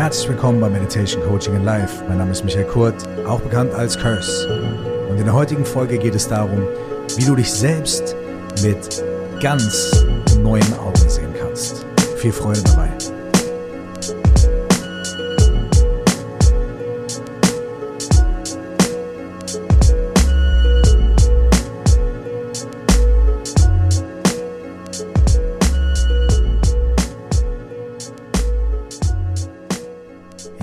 Herzlich willkommen bei Meditation Coaching in Life. Mein Name ist Michael Kurt, auch bekannt als Curse. Und in der heutigen Folge geht es darum, wie du dich selbst mit ganz neuen Augen sehen kannst. Viel Freude dabei.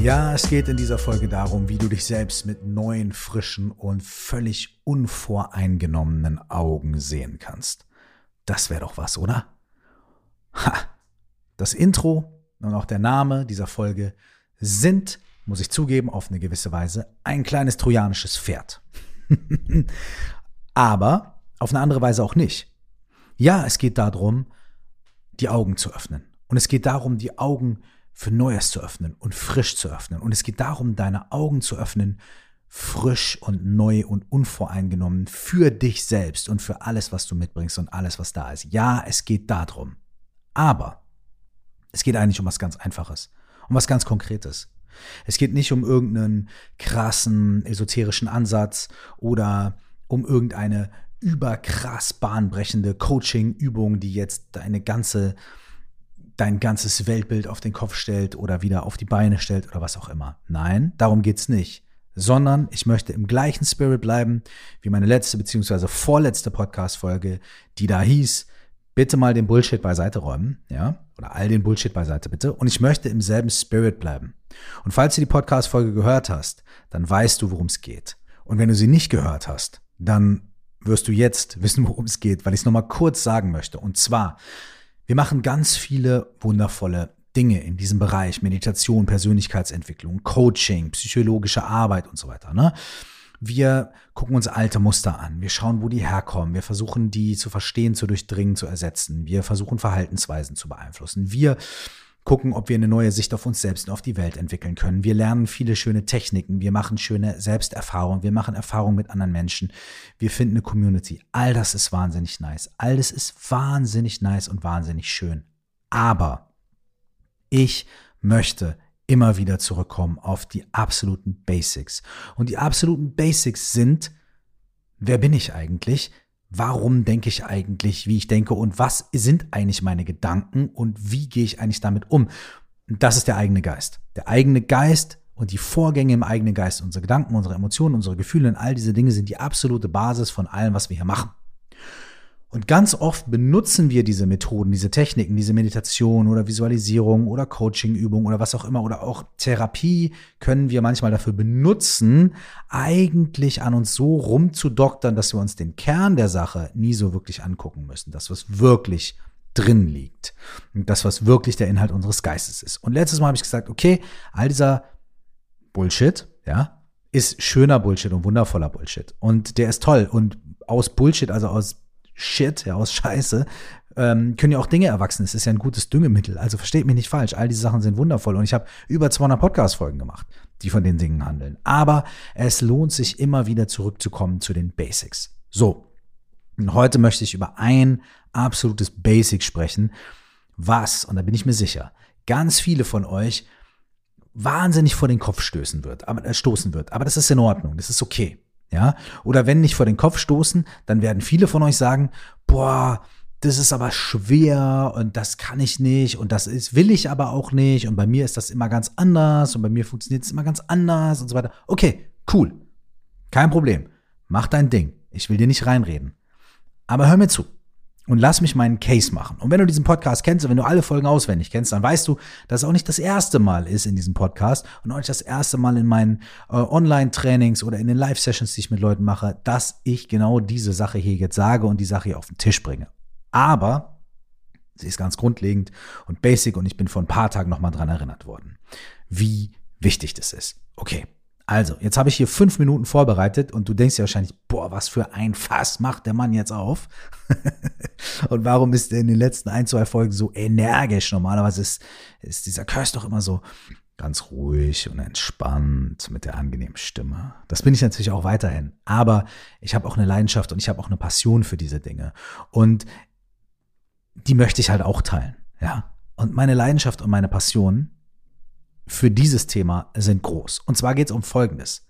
Ja, es geht in dieser Folge darum, wie du dich selbst mit neuen, frischen und völlig unvoreingenommenen Augen sehen kannst. Das wäre doch was, oder? Ha! Das Intro und auch der Name dieser Folge sind, muss ich zugeben, auf eine gewisse Weise ein kleines trojanisches Pferd. Aber auf eine andere Weise auch nicht. Ja, es geht darum, die Augen zu öffnen. Und es geht darum, die Augen zu für Neues zu öffnen und frisch zu öffnen. Und es geht darum, deine Augen zu öffnen, frisch und neu und unvoreingenommen für dich selbst und für alles, was du mitbringst und alles, was da ist. Ja, es geht darum. Aber es geht eigentlich um was ganz Einfaches, um was ganz Konkretes. Es geht nicht um irgendeinen krassen esoterischen Ansatz oder um irgendeine überkrass bahnbrechende Coaching-Übung, die jetzt deine ganze dein ganzes Weltbild auf den Kopf stellt oder wieder auf die Beine stellt oder was auch immer. Nein, darum geht's nicht. Sondern ich möchte im gleichen Spirit bleiben wie meine letzte beziehungsweise vorletzte Podcast-Folge, die da hieß, bitte mal den Bullshit beiseite räumen, ja, oder all den Bullshit beiseite bitte. Und ich möchte im selben Spirit bleiben. Und falls du die Podcast-Folge gehört hast, dann weißt du, worum es geht. Und wenn du sie nicht gehört hast, dann wirst du jetzt wissen, worum es geht, weil ich es nochmal kurz sagen möchte. Und zwar, wir machen ganz viele wundervolle Dinge in diesem Bereich, Meditation, Persönlichkeitsentwicklung, Coaching, psychologische Arbeit und so weiter. Ne? Wir gucken uns alte Muster an. Wir schauen, wo die herkommen. Wir versuchen, die zu verstehen, zu durchdringen, zu ersetzen. Wir versuchen, Verhaltensweisen zu beeinflussen. Wir gucken, ob wir eine neue Sicht auf uns selbst und auf die Welt entwickeln können. Wir lernen viele schöne Techniken, wir machen schöne Selbsterfahrungen, wir machen Erfahrungen mit anderen Menschen, wir finden eine Community. All das ist wahnsinnig nice. All das ist wahnsinnig nice und wahnsinnig schön. Aber ich möchte immer wieder zurückkommen auf die absoluten Basics. Und die absoluten Basics sind, wer bin ich eigentlich? Warum denke ich eigentlich, wie ich denke und was sind eigentlich meine Gedanken und wie gehe ich eigentlich damit um. Das ist der eigene Geist. Der eigene Geist und die Vorgänge im eigenen Geist, unsere Gedanken, unsere Emotionen, unsere Gefühle und all diese Dinge sind die absolute Basis von allem, was wir hier machen. Und ganz oft benutzen wir diese Methoden, diese Techniken, diese Meditation oder Visualisierung oder Coachingübung oder was auch immer oder auch Therapie können wir manchmal dafür benutzen, eigentlich an uns so rumzudoktern, dass wir uns den Kern der Sache nie so wirklich angucken müssen. Das, was wirklich drin liegt. Und das, was wirklich der Inhalt unseres Geistes ist. Und letztes Mal habe ich gesagt, okay, all dieser Bullshit, ja, ist schöner Bullshit und wundervoller Bullshit. Und der ist toll. Und aus Bullshit, also aus Shit, ja, aus Scheiße, ähm, können ja auch Dinge erwachsen. Es ist ja ein gutes Düngemittel. Also versteht mich nicht falsch. All diese Sachen sind wundervoll. Und ich habe über 200 Podcast-Folgen gemacht, die von den Dingen handeln. Aber es lohnt sich immer wieder zurückzukommen zu den Basics. So. Und heute möchte ich über ein absolutes Basic sprechen, was, und da bin ich mir sicher, ganz viele von euch wahnsinnig vor den Kopf stößen wird, aber, äh, stoßen wird. Aber das ist in Ordnung. Das ist okay. Ja? Oder wenn nicht vor den Kopf stoßen, dann werden viele von euch sagen, boah, das ist aber schwer und das kann ich nicht und das ist, will ich aber auch nicht und bei mir ist das immer ganz anders und bei mir funktioniert es immer ganz anders und so weiter. Okay, cool. Kein Problem. Mach dein Ding. Ich will dir nicht reinreden. Aber hör mir zu und lass mich meinen Case machen. Und wenn du diesen Podcast kennst und wenn du alle Folgen auswendig kennst, dann weißt du, dass es auch nicht das erste Mal ist in diesem Podcast und auch nicht das erste Mal in meinen äh, Online-Trainings oder in den Live-Sessions, die ich mit Leuten mache, dass ich genau diese Sache hier jetzt sage und die Sache hier auf den Tisch bringe. Aber sie ist ganz grundlegend und basic und ich bin vor ein paar Tagen nochmal dran erinnert worden, wie wichtig das ist. Okay, also, jetzt habe ich hier fünf Minuten vorbereitet und du denkst dir wahrscheinlich, boah, was für ein Fass macht der Mann jetzt auf? und warum ist er in den letzten ein, zwei Folgen so energisch? Normalerweise ist, ist dieser Curse doch immer so ganz ruhig und entspannt mit der angenehmen Stimme. Das bin ich natürlich auch weiterhin. Aber ich habe auch eine Leidenschaft und ich habe auch eine Passion für diese Dinge. Und die möchte ich halt auch teilen. Ja. Und meine Leidenschaft und meine Passion für dieses Thema sind groß. Und zwar geht es um Folgendes.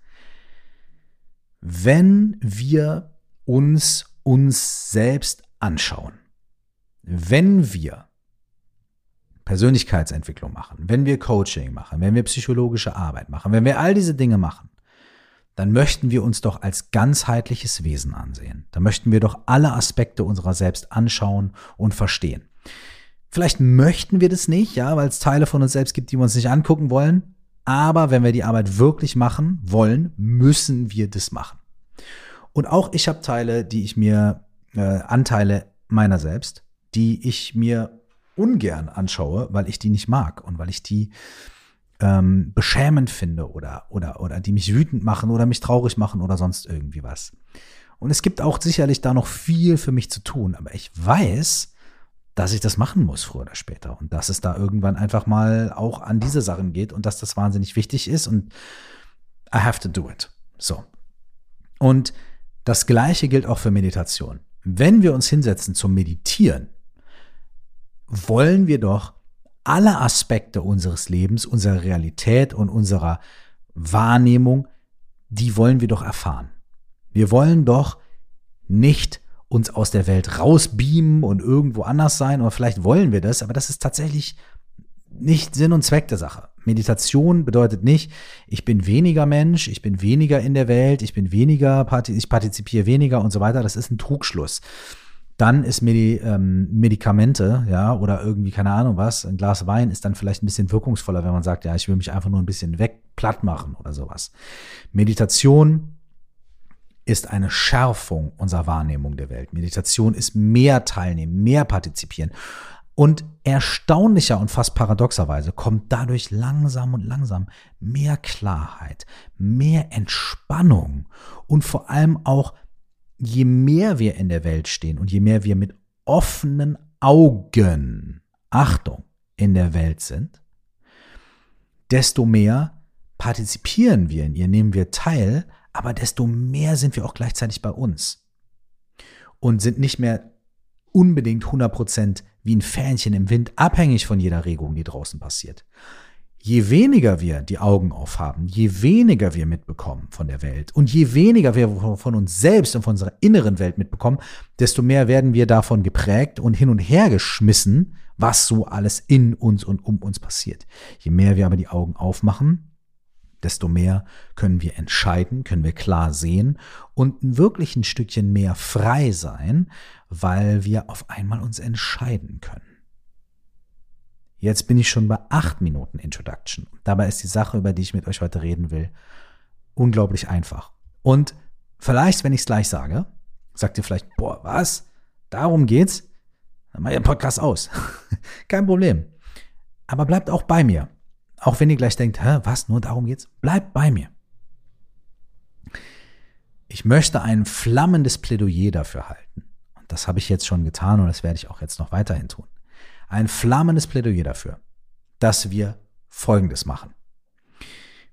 Wenn wir uns uns selbst anschauen, wenn wir Persönlichkeitsentwicklung machen, wenn wir Coaching machen, wenn wir psychologische Arbeit machen, wenn wir all diese Dinge machen, dann möchten wir uns doch als ganzheitliches Wesen ansehen. Da möchten wir doch alle Aspekte unserer selbst anschauen und verstehen. Vielleicht möchten wir das nicht, ja, weil es Teile von uns selbst gibt, die wir uns nicht angucken wollen. Aber wenn wir die Arbeit wirklich machen wollen, müssen wir das machen. Und auch ich habe Teile, die ich mir, äh, Anteile meiner selbst, die ich mir ungern anschaue, weil ich die nicht mag und weil ich die ähm, beschämend finde oder, oder, oder die mich wütend machen oder mich traurig machen oder sonst irgendwie was. Und es gibt auch sicherlich da noch viel für mich zu tun, aber ich weiß, dass ich das machen muss, früher oder später. Und dass es da irgendwann einfach mal auch an diese Sachen geht und dass das wahnsinnig wichtig ist und I have to do it. So. Und das Gleiche gilt auch für Meditation. Wenn wir uns hinsetzen zum Meditieren, wollen wir doch alle Aspekte unseres Lebens, unserer Realität und unserer Wahrnehmung, die wollen wir doch erfahren. Wir wollen doch nicht uns aus der Welt rausbeamen und irgendwo anders sein, oder vielleicht wollen wir das, aber das ist tatsächlich nicht Sinn und Zweck der Sache. Meditation bedeutet nicht, ich bin weniger Mensch, ich bin weniger in der Welt, ich bin weniger, ich partizipiere weniger und so weiter. Das ist ein Trugschluss dann ist Medi ähm, Medikamente, ja, oder irgendwie, keine Ahnung was, ein Glas Wein ist dann vielleicht ein bisschen wirkungsvoller, wenn man sagt, ja, ich will mich einfach nur ein bisschen weg platt machen oder sowas. Meditation ist eine Schärfung unserer Wahrnehmung der Welt. Meditation ist mehr teilnehmen, mehr partizipieren. Und erstaunlicher und fast paradoxerweise kommt dadurch langsam und langsam mehr Klarheit, mehr Entspannung und vor allem auch je mehr wir in der Welt stehen und je mehr wir mit offenen Augen, Achtung, in der Welt sind, desto mehr partizipieren wir in ihr, nehmen wir teil, aber desto mehr sind wir auch gleichzeitig bei uns und sind nicht mehr unbedingt 100% wie ein Fähnchen im Wind abhängig von jeder Regung, die draußen passiert. Je weniger wir die Augen aufhaben, je weniger wir mitbekommen von der Welt und je weniger wir von uns selbst und von unserer inneren Welt mitbekommen, desto mehr werden wir davon geprägt und hin und her geschmissen, was so alles in uns und um uns passiert. Je mehr wir aber die Augen aufmachen, desto mehr können wir entscheiden, können wir klar sehen und wirklich ein Stückchen mehr frei sein, weil wir auf einmal uns entscheiden können. Jetzt bin ich schon bei acht Minuten Introduction. Dabei ist die Sache, über die ich mit euch heute reden will, unglaublich einfach. Und vielleicht, wenn ich es gleich sage, sagt ihr vielleicht, boah, was? Darum geht's? Dann mach ihr den Podcast aus. Kein Problem. Aber bleibt auch bei mir. Auch wenn ihr gleich denkt, hä, was, nur darum geht's? Bleibt bei mir. Ich möchte ein flammendes Plädoyer dafür halten. Und das habe ich jetzt schon getan und das werde ich auch jetzt noch weiterhin tun ein flammendes Plädoyer dafür, dass wir Folgendes machen.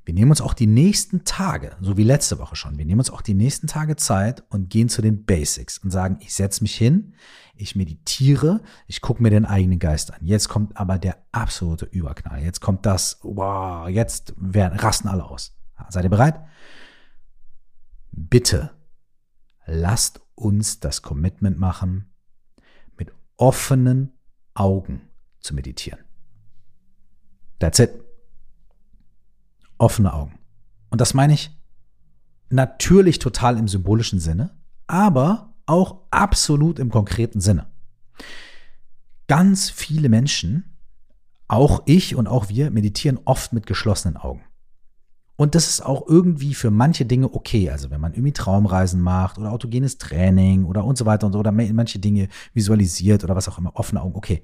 Wir nehmen uns auch die nächsten Tage, so wie letzte Woche schon, wir nehmen uns auch die nächsten Tage Zeit und gehen zu den Basics und sagen, ich setze mich hin, ich meditiere, ich gucke mir den eigenen Geist an. Jetzt kommt aber der absolute Überknall. Jetzt kommt das, wow, jetzt werden, rasten alle aus. Seid ihr bereit? Bitte lasst uns das Commitment machen, mit offenen Augen zu meditieren. That's it. Offene Augen. Und das meine ich natürlich total im symbolischen Sinne, aber auch absolut im konkreten Sinne. Ganz viele Menschen, auch ich und auch wir, meditieren oft mit geschlossenen Augen. Und das ist auch irgendwie für manche Dinge okay. Also wenn man irgendwie Traumreisen macht oder autogenes Training oder und so weiter und so oder manche Dinge visualisiert oder was auch immer, offene Augen, okay.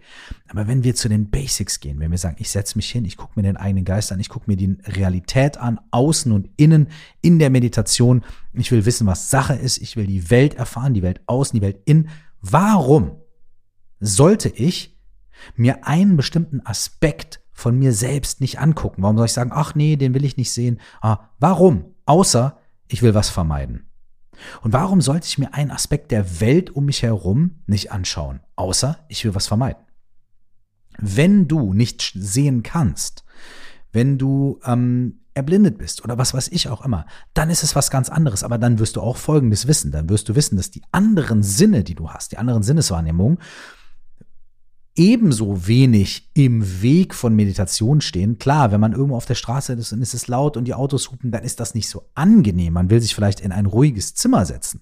Aber wenn wir zu den Basics gehen, wenn wir sagen, ich setze mich hin, ich gucke mir den eigenen Geist an, ich gucke mir die Realität an, außen und innen in der Meditation, ich will wissen, was Sache ist, ich will die Welt erfahren, die Welt außen, die Welt innen. Warum sollte ich mir einen bestimmten Aspekt von mir selbst nicht angucken? Warum soll ich sagen, ach nee, den will ich nicht sehen? Ah, warum? Außer ich will was vermeiden. Und warum sollte ich mir einen Aspekt der Welt um mich herum nicht anschauen? Außer ich will was vermeiden. Wenn du nicht sehen kannst, wenn du ähm, erblindet bist oder was weiß ich auch immer, dann ist es was ganz anderes. Aber dann wirst du auch Folgendes wissen. Dann wirst du wissen, dass die anderen Sinne, die du hast, die anderen Sinneswahrnehmungen, ebenso wenig im Weg von Meditation stehen. Klar, wenn man irgendwo auf der Straße ist und es ist laut und die Autos hupen, dann ist das nicht so angenehm. Man will sich vielleicht in ein ruhiges Zimmer setzen.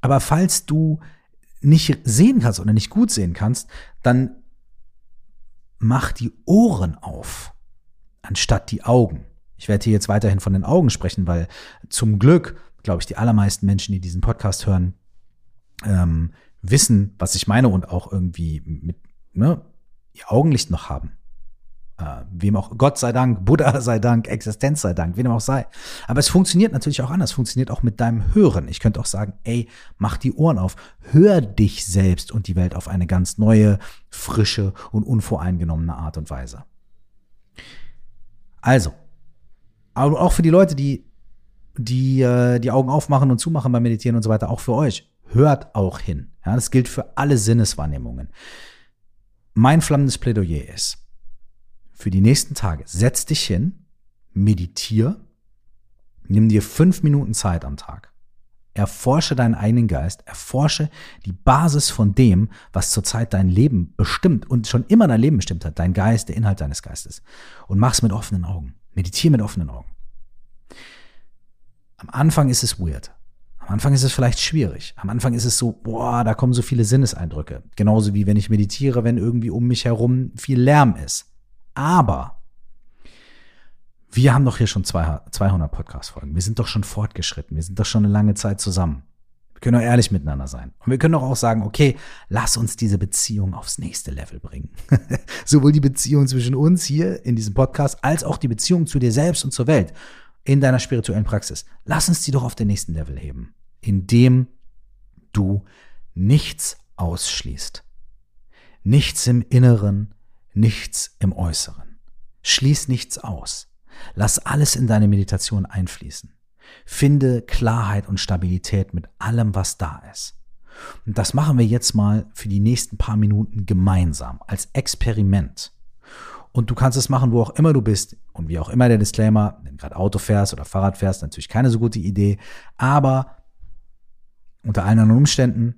Aber falls du nicht sehen kannst oder nicht gut sehen kannst, dann mach die Ohren auf, anstatt die Augen. Ich werde hier jetzt weiterhin von den Augen sprechen, weil zum Glück, glaube ich, die allermeisten Menschen, die diesen Podcast hören, ähm, wissen, was ich meine und auch irgendwie mit ne, ihr Augenlicht noch haben. Äh, wem auch, Gott sei Dank, Buddha sei Dank, Existenz sei Dank, wem auch sei. Aber es funktioniert natürlich auch anders, funktioniert auch mit deinem Hören. Ich könnte auch sagen, ey, mach die Ohren auf, hör dich selbst und die Welt auf eine ganz neue, frische und unvoreingenommene Art und Weise. Also, aber auch für die Leute, die die äh, die Augen aufmachen und zumachen beim Meditieren und so weiter, auch für euch, hört auch hin. Ja, das gilt für alle Sinneswahrnehmungen. Mein flammendes Plädoyer ist, für die nächsten Tage, setz dich hin, meditier, nimm dir fünf Minuten Zeit am Tag. Erforsche deinen eigenen Geist, erforsche die Basis von dem, was zurzeit dein Leben bestimmt und schon immer dein Leben bestimmt hat, dein Geist, der Inhalt deines Geistes. Und mach's mit offenen Augen. Meditiere mit offenen Augen. Am Anfang ist es weird. Am Anfang ist es vielleicht schwierig. Am Anfang ist es so, boah, da kommen so viele Sinneseindrücke. Genauso wie wenn ich meditiere, wenn irgendwie um mich herum viel Lärm ist. Aber wir haben doch hier schon 200 Podcast-Folgen. Wir sind doch schon fortgeschritten. Wir sind doch schon eine lange Zeit zusammen. Wir können doch ehrlich miteinander sein. Und wir können doch auch sagen, okay, lass uns diese Beziehung aufs nächste Level bringen. Sowohl die Beziehung zwischen uns hier in diesem Podcast als auch die Beziehung zu dir selbst und zur Welt in deiner spirituellen Praxis. Lass uns die doch auf den nächsten Level heben, indem du nichts ausschließt. Nichts im Inneren, nichts im Äußeren. Schließ nichts aus. Lass alles in deine Meditation einfließen. Finde Klarheit und Stabilität mit allem, was da ist. Und das machen wir jetzt mal für die nächsten paar Minuten gemeinsam als Experiment. Und du kannst es machen, wo auch immer du bist. Und wie auch immer der Disclaimer, wenn du gerade Auto fährst oder Fahrrad fährst, natürlich keine so gute Idee. Aber unter allen anderen Umständen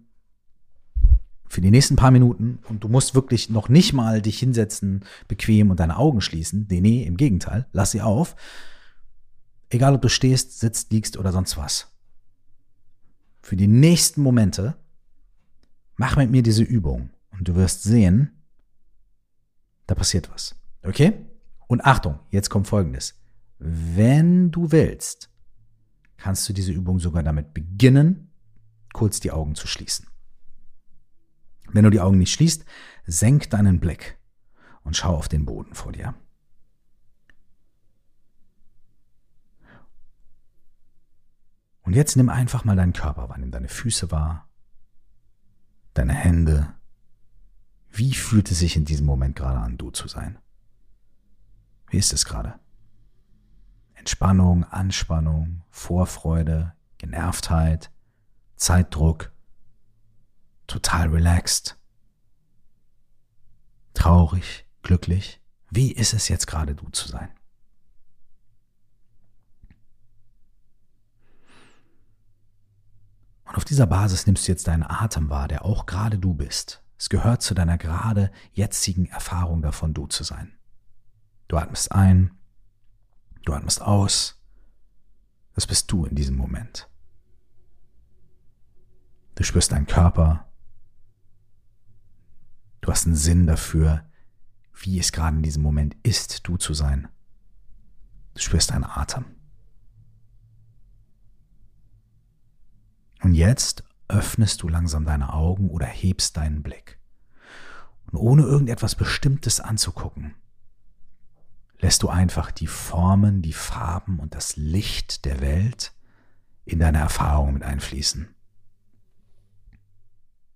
für die nächsten paar Minuten und du musst wirklich noch nicht mal dich hinsetzen, bequem und deine Augen schließen. Nee, nee, im Gegenteil, lass sie auf. Egal ob du stehst, sitzt, liegst oder sonst was. Für die nächsten Momente mach mit mir diese Übung und du wirst sehen, da passiert was. Okay? Und Achtung, jetzt kommt Folgendes. Wenn du willst, kannst du diese Übung sogar damit beginnen, kurz die Augen zu schließen. Wenn du die Augen nicht schließt, senk deinen Blick und schau auf den Boden vor dir. Und jetzt nimm einfach mal deinen Körper wahr, nimm deine Füße wahr, deine Hände. Wie fühlt es sich in diesem Moment gerade an, du zu sein? Wie ist es gerade? Entspannung, Anspannung, Vorfreude, Genervtheit, Zeitdruck, total relaxed, traurig, glücklich. Wie ist es jetzt gerade, du zu sein? Und auf dieser Basis nimmst du jetzt deinen Atem wahr, der auch gerade du bist. Es gehört zu deiner gerade jetzigen Erfahrung davon, du zu sein. Du atmest ein, du atmest aus. Das bist du in diesem Moment. Du spürst deinen Körper. Du hast einen Sinn dafür, wie es gerade in diesem Moment ist, du zu sein. Du spürst deinen Atem. Und jetzt öffnest du langsam deine Augen oder hebst deinen Blick. Und ohne irgendetwas Bestimmtes anzugucken, lässt du einfach die Formen, die Farben und das Licht der Welt in deine Erfahrung mit einfließen.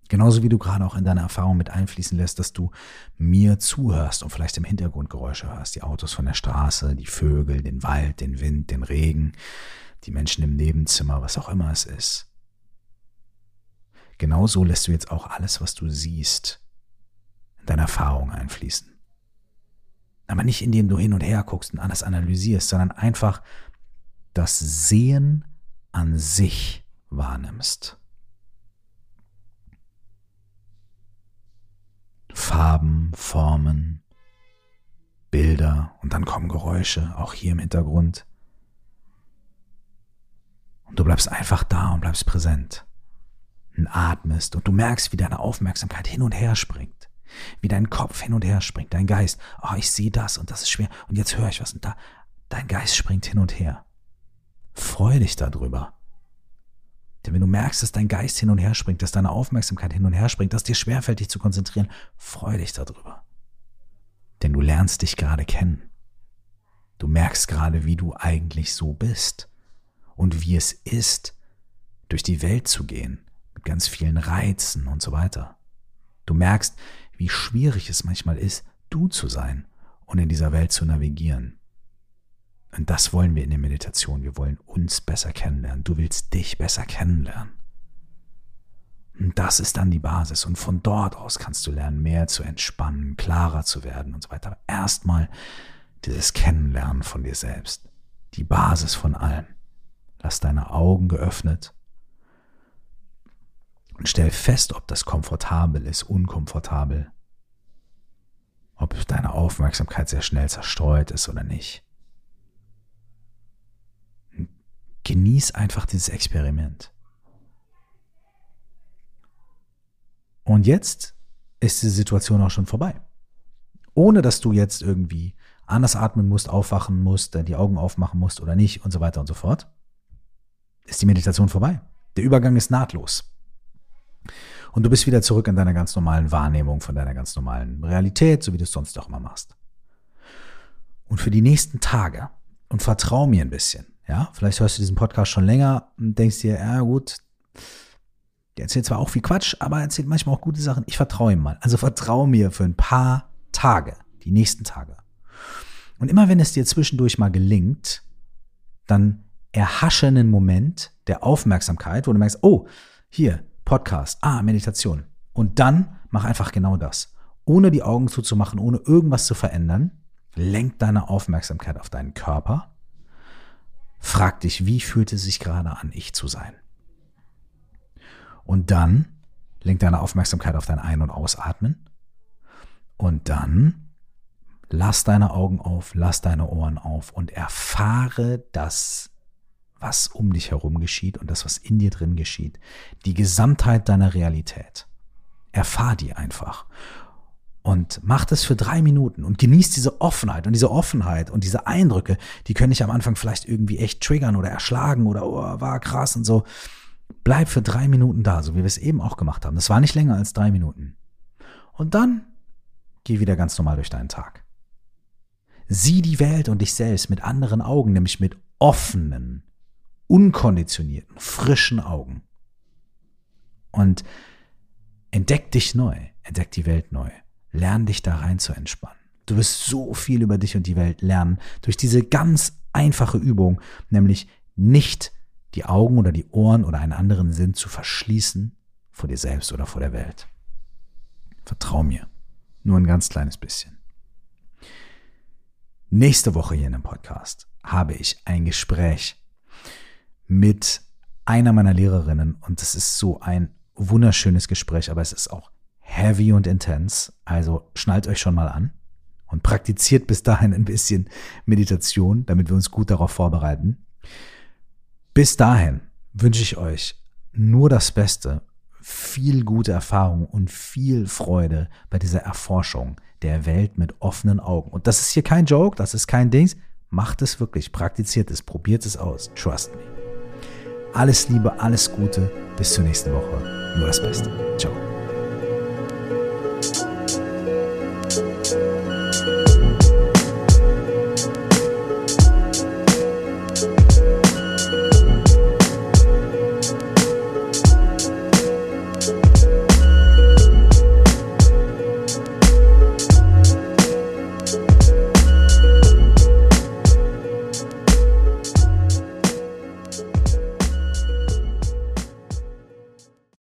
Genauso wie du gerade auch in deine Erfahrung mit einfließen lässt, dass du mir zuhörst und vielleicht im Hintergrund Geräusche hörst, die Autos von der Straße, die Vögel, den Wald, den Wind, den Regen, die Menschen im Nebenzimmer, was auch immer es ist. Genauso lässt du jetzt auch alles, was du siehst, in deine Erfahrung einfließen. Aber nicht indem du hin und her guckst und alles analysierst, sondern einfach das Sehen an sich wahrnimmst. Farben, Formen, Bilder und dann kommen Geräusche, auch hier im Hintergrund. Und du bleibst einfach da und bleibst präsent. Und atmest und du merkst, wie deine Aufmerksamkeit hin und her springt. Wie dein Kopf hin und her springt, dein Geist. Oh, ich sehe das und das ist schwer. Und jetzt höre ich was und da. Dein Geist springt hin und her. Freu dich darüber. Denn wenn du merkst, dass dein Geist hin und her springt, dass deine Aufmerksamkeit hin und her springt, dass dir schwerfällt, dich zu konzentrieren, freu dich darüber. Denn du lernst dich gerade kennen. Du merkst gerade, wie du eigentlich so bist und wie es ist, durch die Welt zu gehen, mit ganz vielen Reizen und so weiter. Du merkst, wie schwierig es manchmal ist, du zu sein und in dieser Welt zu navigieren. Und das wollen wir in der Meditation. Wir wollen uns besser kennenlernen. Du willst dich besser kennenlernen. Und das ist dann die Basis. Und von dort aus kannst du lernen, mehr zu entspannen, klarer zu werden und so weiter. erstmal dieses Kennenlernen von dir selbst. Die Basis von allem. Lass deine Augen geöffnet und stell fest, ob das komfortabel ist, unkomfortabel, ob deine Aufmerksamkeit sehr schnell zerstreut ist oder nicht. Genieß einfach dieses Experiment. Und jetzt ist die Situation auch schon vorbei. Ohne dass du jetzt irgendwie anders atmen musst, aufwachen musst, die Augen aufmachen musst oder nicht und so weiter und so fort ist die Meditation vorbei. Der Übergang ist nahtlos. Und du bist wieder zurück in deiner ganz normalen Wahrnehmung von deiner ganz normalen Realität, so wie du es sonst auch immer machst. Und für die nächsten Tage, und vertrau mir ein bisschen, ja, vielleicht hörst du diesen Podcast schon länger und denkst dir, ja gut, der erzählt zwar auch viel Quatsch, aber er erzählt manchmal auch gute Sachen. Ich vertraue ihm mal. Also vertraue mir für ein paar Tage, die nächsten Tage. Und immer wenn es dir zwischendurch mal gelingt, dann erhasche einen Moment der Aufmerksamkeit, wo du merkst, oh, hier, Podcast, ah, Meditation. Und dann mach einfach genau das. Ohne die Augen zuzumachen, ohne irgendwas zu verändern, lenk deine Aufmerksamkeit auf deinen Körper. Frag dich, wie fühlt es sich gerade an, ich zu sein? Und dann lenk deine Aufmerksamkeit auf dein Ein- und Ausatmen. Und dann lass deine Augen auf, lass deine Ohren auf und erfahre das was um dich herum geschieht und das, was in dir drin geschieht. Die Gesamtheit deiner Realität. Erfahr die einfach. Und mach das für drei Minuten und genieß diese Offenheit. Und diese Offenheit und diese Eindrücke, die können dich am Anfang vielleicht irgendwie echt triggern oder erschlagen oder oh, war krass und so. Bleib für drei Minuten da, so wie wir es eben auch gemacht haben. Das war nicht länger als drei Minuten. Und dann geh wieder ganz normal durch deinen Tag. Sieh die Welt und dich selbst mit anderen Augen, nämlich mit offenen, unkonditionierten, frischen Augen. Und entdeck dich neu, entdeck die Welt neu. Lern dich da rein zu entspannen. Du wirst so viel über dich und die Welt lernen durch diese ganz einfache Übung, nämlich nicht die Augen oder die Ohren oder einen anderen Sinn zu verschließen vor dir selbst oder vor der Welt. Vertrau mir. Nur ein ganz kleines bisschen. Nächste Woche hier in dem Podcast habe ich ein Gespräch mit einer meiner Lehrerinnen und es ist so ein wunderschönes Gespräch, aber es ist auch heavy und intens. Also schnallt euch schon mal an und praktiziert bis dahin ein bisschen Meditation, damit wir uns gut darauf vorbereiten. Bis dahin wünsche ich euch nur das Beste, viel gute Erfahrung und viel Freude bei dieser Erforschung der Welt mit offenen Augen. Und das ist hier kein Joke, das ist kein Dings. Macht es wirklich, praktiziert es, probiert es aus. Trust me. Alles Liebe, alles Gute. Bis zur nächsten Woche. Nur das Beste. Ciao.